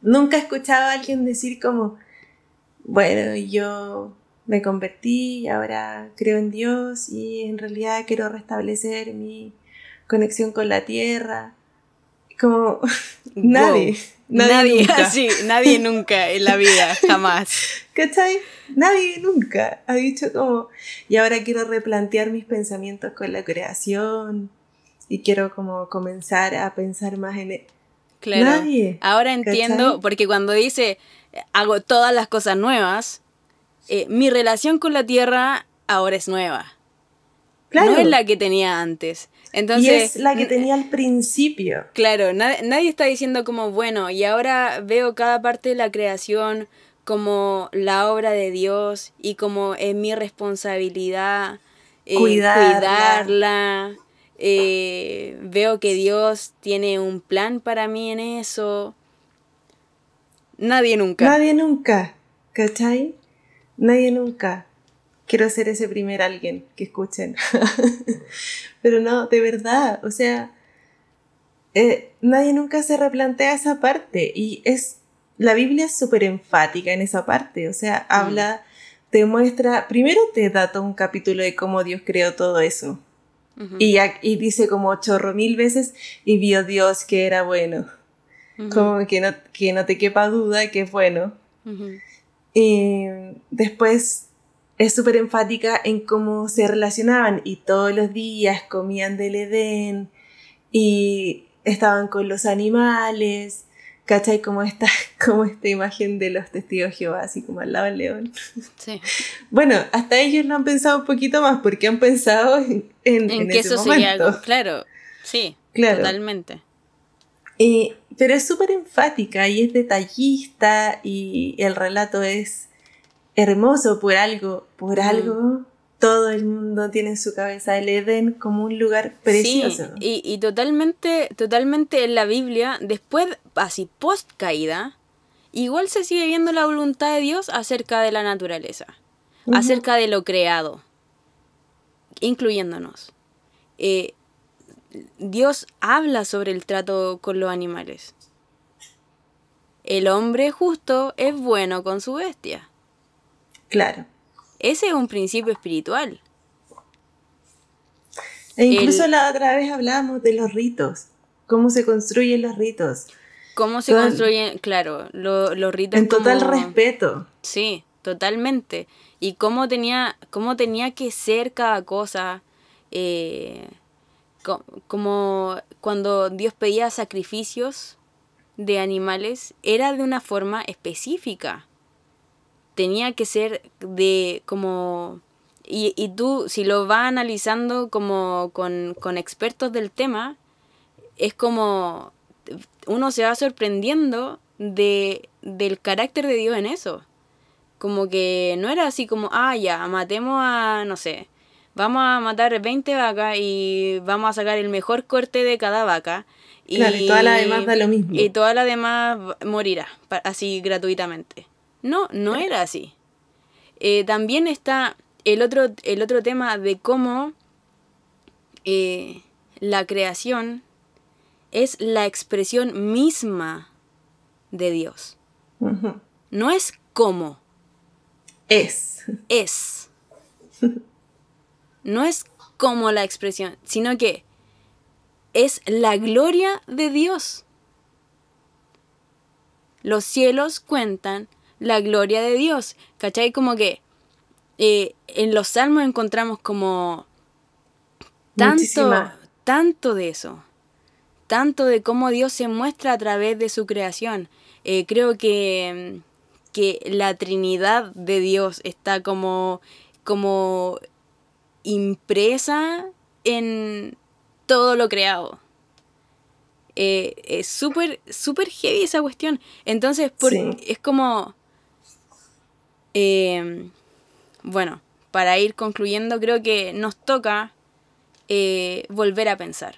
nunca he escuchado a alguien decir como, bueno, yo me convertí, ahora creo en Dios y en realidad quiero restablecer mi conexión con la tierra. Como nadie. Nadie, nadie nunca. nadie nunca en la vida, jamás. ¿Cachai? Nadie nunca ha dicho como, y ahora quiero replantear mis pensamientos con la creación y quiero como comenzar a pensar más en... E-". Claro. Nadie. Ahora entiendo, porque cuando dice, hago todas las cosas nuevas, eh, mi relación con la tierra ahora es nueva. Claro. No es la que tenía antes. Entonces, y es la que tenía al principio. Claro, nadie, está diciendo como, bueno, y ahora veo cada parte de la creación como la obra de Dios y como es mi responsabilidad eh, cuidarla. Eh, veo que Dios tiene un plan para mí en eso. Nadie nunca. Nadie nunca, ¿cachai? Nadie nunca quiero ser ese primer alguien que escuchen. Pero no, de verdad, o sea, eh, nadie nunca se replantea esa parte y es, la Biblia es súper enfática en esa parte, o sea, mm. habla, te muestra, primero te da todo un capítulo de cómo Dios creó todo eso. y, y, dice como chorro mil veces, y vio Dios que era bueno. Como que no, que no te quepa duda que es bueno. Y después es súper enfática en cómo se relacionaban y todos los días comían del Edén y estaban con los animales, ¿cachai? Como esta, como esta imagen de los testigos de Jehová, así como al lado del león. Sí. Bueno, hasta ellos lo han pensado un poquito más porque han pensado en, en, que eso sería algo, claro, sí, claro. totalmente. pero es súper enfática y es detallista y el relato es hermoso por algo, por algo. Todo el mundo tiene en su cabeza el Edén como un lugar precioso. Sí, y, totalmente, totalmente en la Biblia, después, así post caída, igual se sigue viendo la voluntad de Dios acerca de la naturaleza, acerca de lo creado, incluyéndonos. Eh, Dios habla sobre el trato con los animales. El hombre justo es bueno con su bestia. Claro. Ese es un principio espiritual. E incluso la otra vez hablábamos de los ritos, cómo se construyen los ritos. Cómo se construyen, claro, los ritos. En total respeto. Sí, totalmente. Y cómo tenía, cómo tenía que ser cada cosa. Eh, como cuando Dios pedía sacrificios de animales, era de una forma específica tenía que ser de como... Y, y tú, si lo vas analizando como con, con expertos del tema, es como uno se va sorprendiendo de, del carácter de Dios en eso. Como que no era así como, ah, ya, matemos a, no sé, vamos a matar 20 vacas y vamos a sacar el mejor corte de cada vaca. Y, claro, y toda la demás da lo mismo. Y toda la demás morirá, así gratuitamente. No, no era así. eh, también está el otro, el otro tema de cómo eh, la creación es la expresión misma de Dios. No es cómo. Es. Es. No es como la expresión, sino que es la gloria de Dios. Los cielos cuentan la gloria de Dios. ¿Cachai? Como que eh, en los salmos encontramos como tanto, tanto de eso. Tanto de cómo Dios se muestra a través de su creación. Eh, creo que, que la Trinidad de Dios está como, como impresa en todo lo creado. Eh, es súper, súper heavy esa cuestión. Entonces, es como... Eh, bueno, para ir concluyendo, creo que nos toca eh, volver a pensar.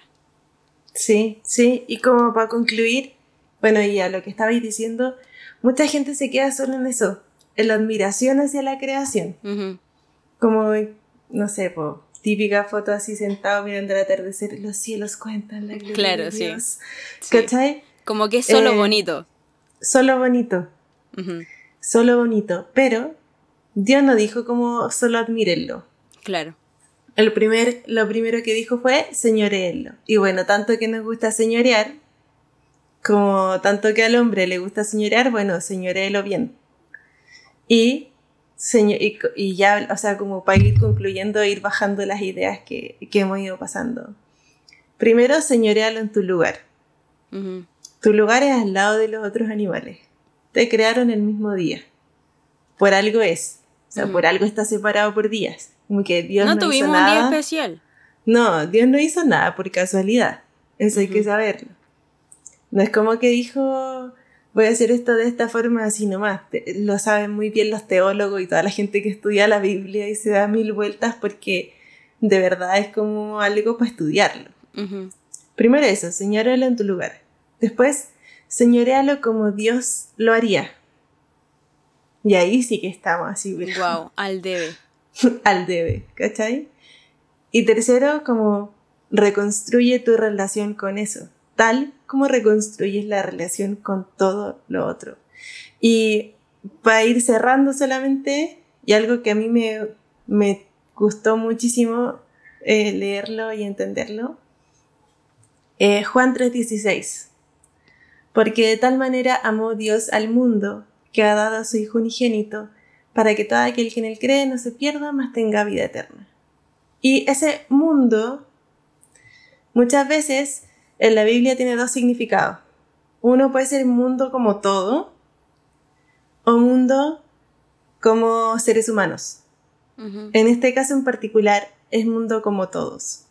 Sí, sí, y como para concluir, bueno, y a lo que estabais diciendo, mucha gente se queda solo en eso, en la admiración hacia la creación. Como, no sé, típica foto así sentado mirando el atardecer, los cielos cuentan la gloria claro, de Dios. Sí. ¿Cachai? Como que es solo eh, bonito. Solo bonito. Solo bonito. Pero Dios no dijo como solo admírenlo. Claro. El primer, lo primero que dijo fue señoreenlo. Y bueno, tanto que nos gusta señorear, como tanto que al hombre le gusta señorear, bueno, señoreelo bien. Y, y, ya, o sea, como para ir concluyendo, ir bajando las ideas que, hemos ido pasando. Primero, señorealo en tu lugar. Tu lugar es al lado de los otros animales. Te crearon el mismo día. Por algo es. O sea, por algo está separado por días. Como que Dios no, no tuvimos un día especial. No, Dios no hizo nada por casualidad. Eso hay que saberlo. No es como que dijo, voy a hacer esto de esta forma así nomás. Lo saben muy bien los teólogos y toda la gente que estudia la Biblia y se da mil vueltas porque de verdad es como algo para estudiarlo. Primero eso, señóralo en tu lugar. Después, señorealo como Dios lo haría. Y ahí sí que estamos así. Wow, al debe. al debe, ¿cachai? Y tercero, como reconstruye tu relación con eso, tal como reconstruyes la relación con todo lo otro. Y para ir cerrando solamente, y algo que a mí me, me gustó muchísimo eh, leerlo y entenderlo, eh, Juan 3:16. Porque de tal manera amó Dios al mundo que ha dado a su Hijo unigénito, para que todo aquel que en él cree no se pierda, mas tenga vida eterna. Y ese mundo, muchas veces en la Biblia tiene dos significados. Uno puede ser mundo como todo, o mundo como seres humanos. En este caso en particular es mundo como todos.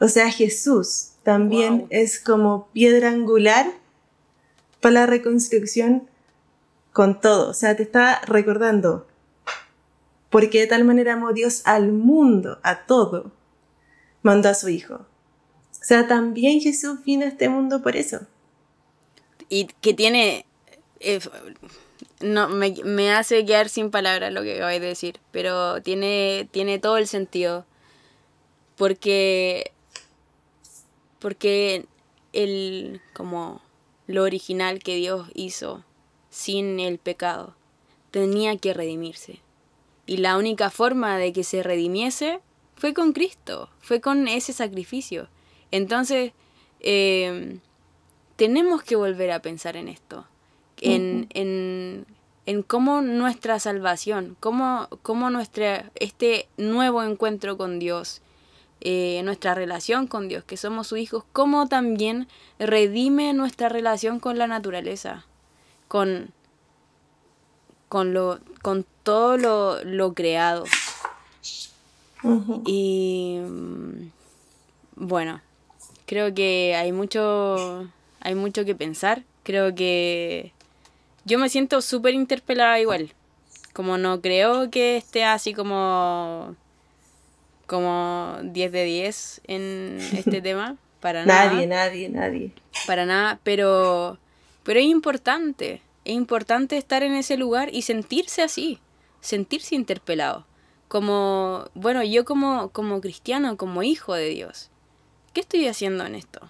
O sea, Jesús también es como piedra angular para la reconstrucción con todo. O sea, te está recordando, porque de tal manera amó Dios al mundo, a todo, mandó a su Hijo. O sea, también Jesús vino a este mundo por eso. Y que tiene... Eh, no, me, hace quedar sin palabras lo que acabáis de decir, pero tiene, tiene todo el sentido. Porque... Porque el... como lo original que Dios hizo sin el pecado. Tenía que redimirse. Y la única forma de que se redimiese fue con Cristo, fue con ese sacrificio. Entonces, em, tenemos que volver a pensar en esto, en, en, en cómo nuestra salvación, cómo, cómo nuestra, este nuevo encuentro con Dios, eh, nuestra relación con Dios, que somos sus hijos, cómo también redime nuestra relación con la naturaleza con, con, lo, con todo lo, creado. Y bueno, creo que hay mucho, hay mucho que pensar. Creo que yo me siento súper interpelada igual. Como no creo que esté así como como 10 de 10 en este tema, para nada. Nadie, nadie, nadie. Para nada, pero pero es importante, es importante estar en ese lugar y sentirse así. sentirse interpelado. Como, bueno, yo como, como cristiano, como hijo de Dios, ¿qué estoy haciendo en esto?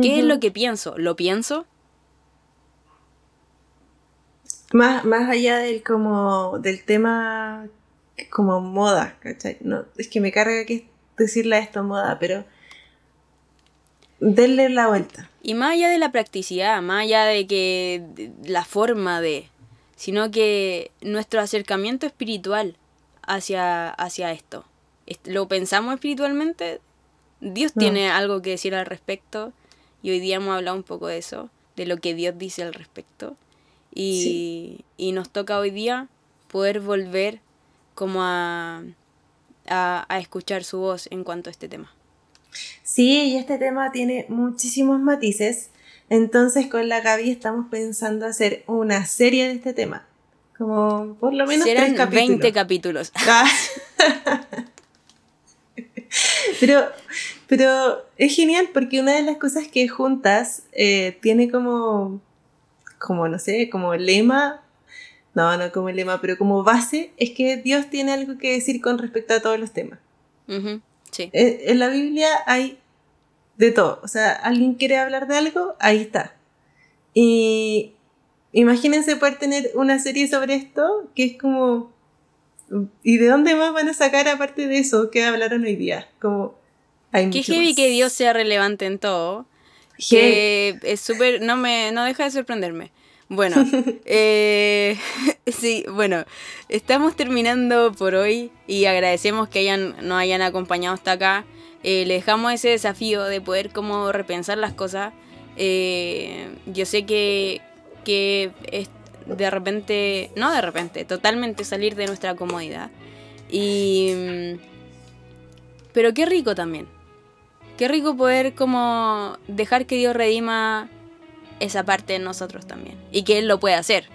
¿Qué es lo que pienso? ¿Lo pienso? Más, más allá del como del tema como moda, ¿cachai? No, es que me carga que decirle a esto moda, pero denle la vuelta. Y más allá de la practicidad, más allá de que la forma de, sino que nuestro acercamiento espiritual hacia, hacia esto. ¿Lo pensamos espiritualmente? Dios tiene algo que decir al respecto y hoy día hemos hablado un poco de eso, de lo que Dios dice al respecto. Y, y nos toca hoy día poder volver como a, a, escuchar su voz en cuanto a este tema. Sí, y este tema tiene muchísimos matices. Entonces con la Gaby estamos pensando hacer una serie de este tema. Como por lo menos Serán capítulos. 20 capítulos. Ah. pero, pero es genial porque una de las cosas que juntas eh, tiene como, como, no sé, como lema no, no como lema, pero como base es que Dios tiene algo que decir con respecto a todos los temas. sí. Eh, en, la Biblia hay de todo. O sea, alguien quiere hablar de algo, ahí está. Y imagínense poder tener una serie sobre esto que es como... ¿Y de dónde más van a sacar aparte de eso que hablaron hoy día? Como... Hay Qué heavy que Dios sea relevante en todo. Que es súper... No, me, no deja de sorprenderme. Bueno, eh, sí, bueno, estamos terminando por hoy y agradecemos que hayan, nos hayan acompañado hasta acá. Eh, le dejamos ese desafío de poder como repensar las cosas. Eh, yo sé que, que es de repente, no de repente, totalmente salir de nuestra comodidad. Y, mm, pero qué rico también. Qué rico poder como dejar que Dios redima esa parte de nosotros también. Y que Él lo puede hacer.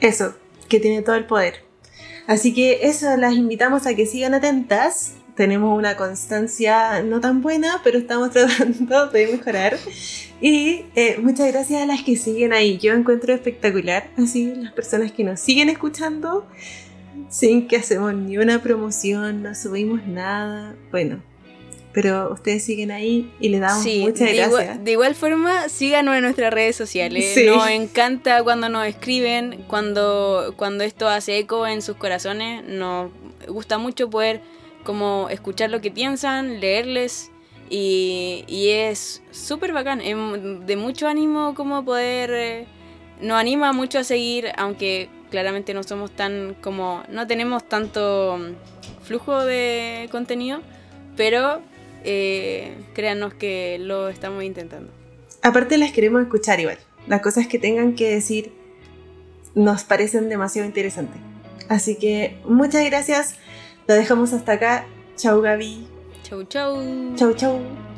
Eso, que tiene todo el poder. Así que eso, las invitamos a que sigan atentas. Tenemos una constancia no tan buena, pero estamos tratando de mejorar. Y eh, muchas gracias a las que siguen ahí. Yo encuentro espectacular así las personas que nos siguen escuchando sin que hacemos ni una promoción, no subimos nada. Bueno, pero ustedes siguen ahí y le damos muchas de gracias. Igual, de igual forma, síganos en nuestras redes sociales. Nos encanta cuando nos escriben, cuando, cuando esto hace eco en sus corazones. Nos gusta mucho poder como escuchar lo que piensan, leerles y, y es súper bacán, es de mucho ánimo como poder... Eh, nos anima mucho a seguir, aunque claramente no somos tan como... no tenemos tanto flujo de contenido, pero eh, créanos que lo estamos intentando. Aparte las queremos escuchar igual. Las cosas que tengan que decir nos parecen demasiado interesantes. Así que muchas gracias. Lo dejamos hasta acá. Chau Gaby. Chau chau. Chau chau.